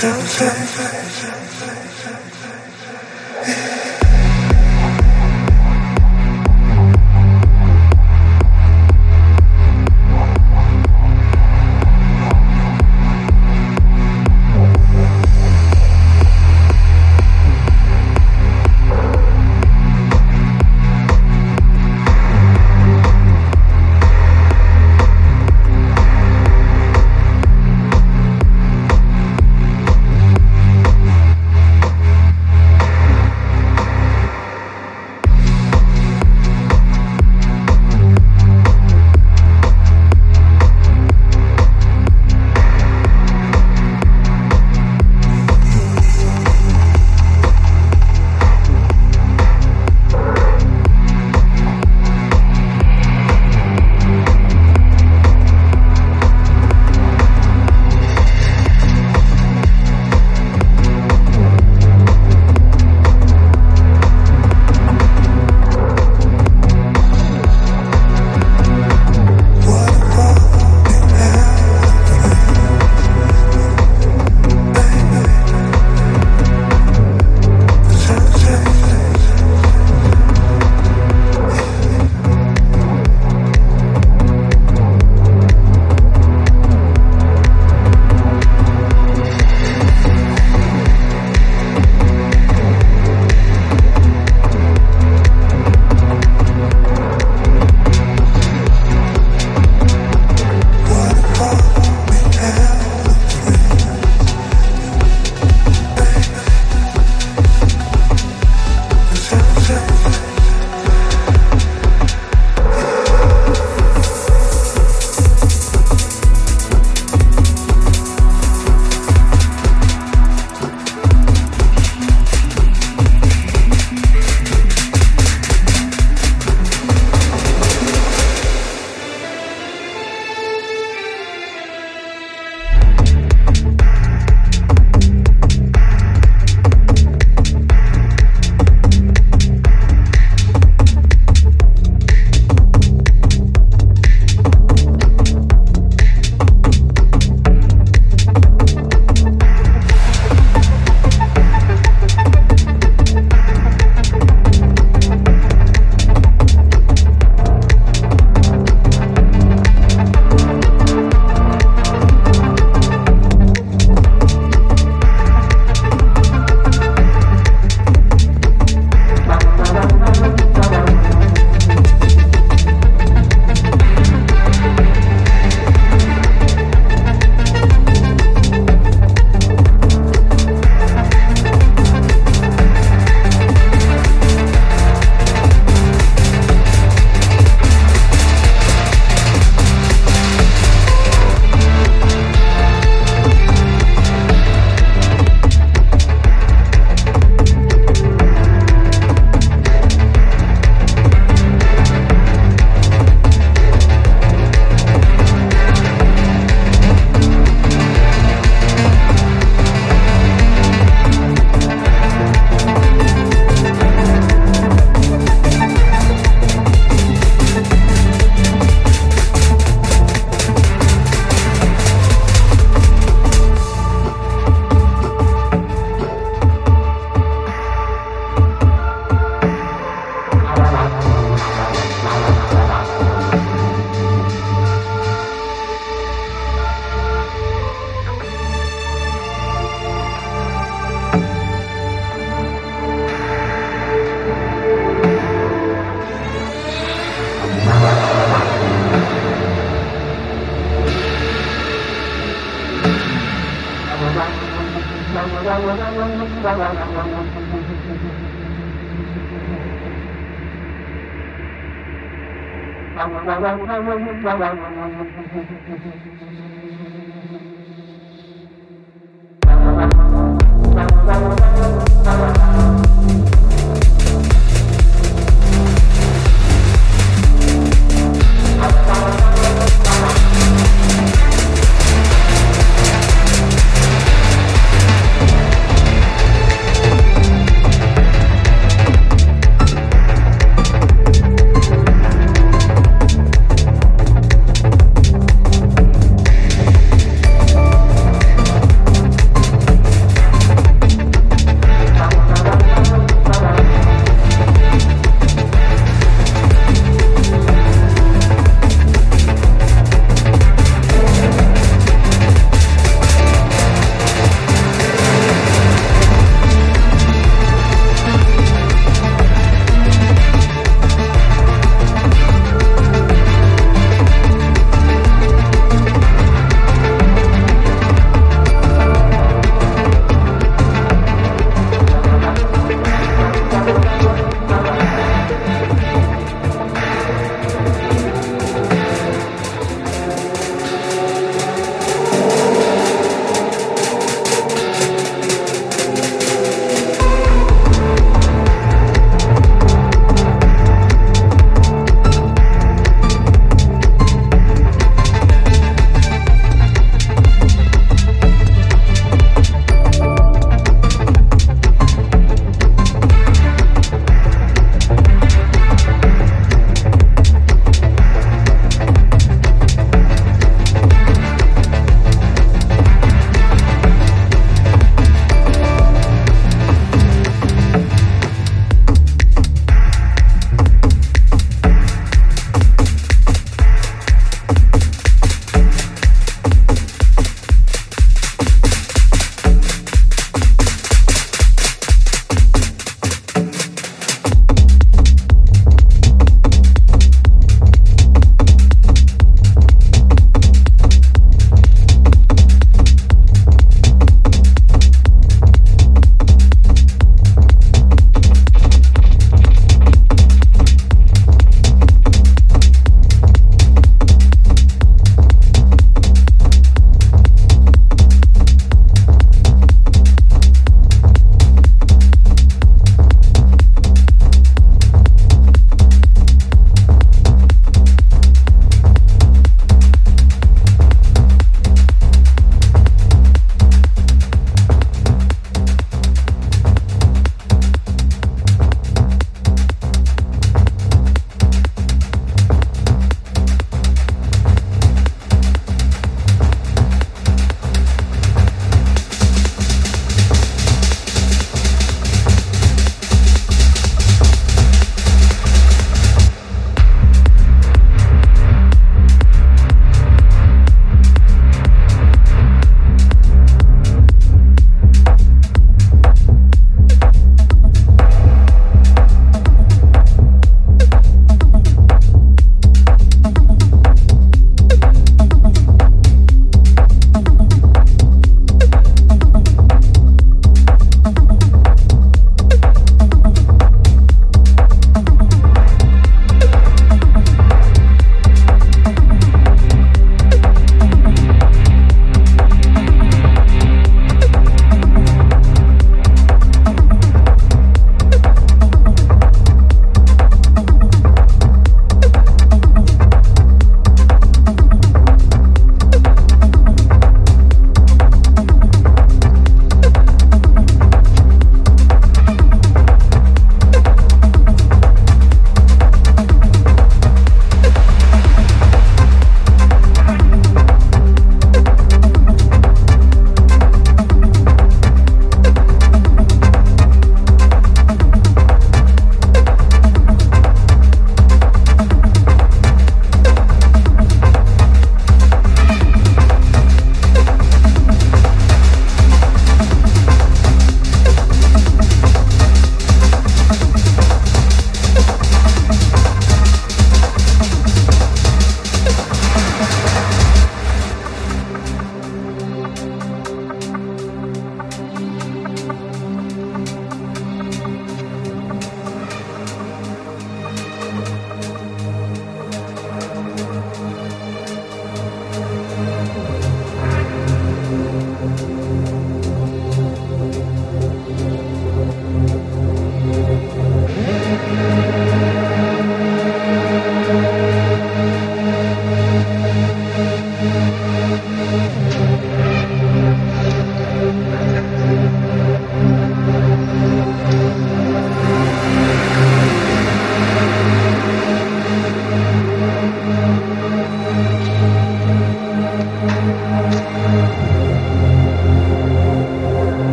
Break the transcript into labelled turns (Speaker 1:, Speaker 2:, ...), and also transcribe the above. Speaker 1: 相思。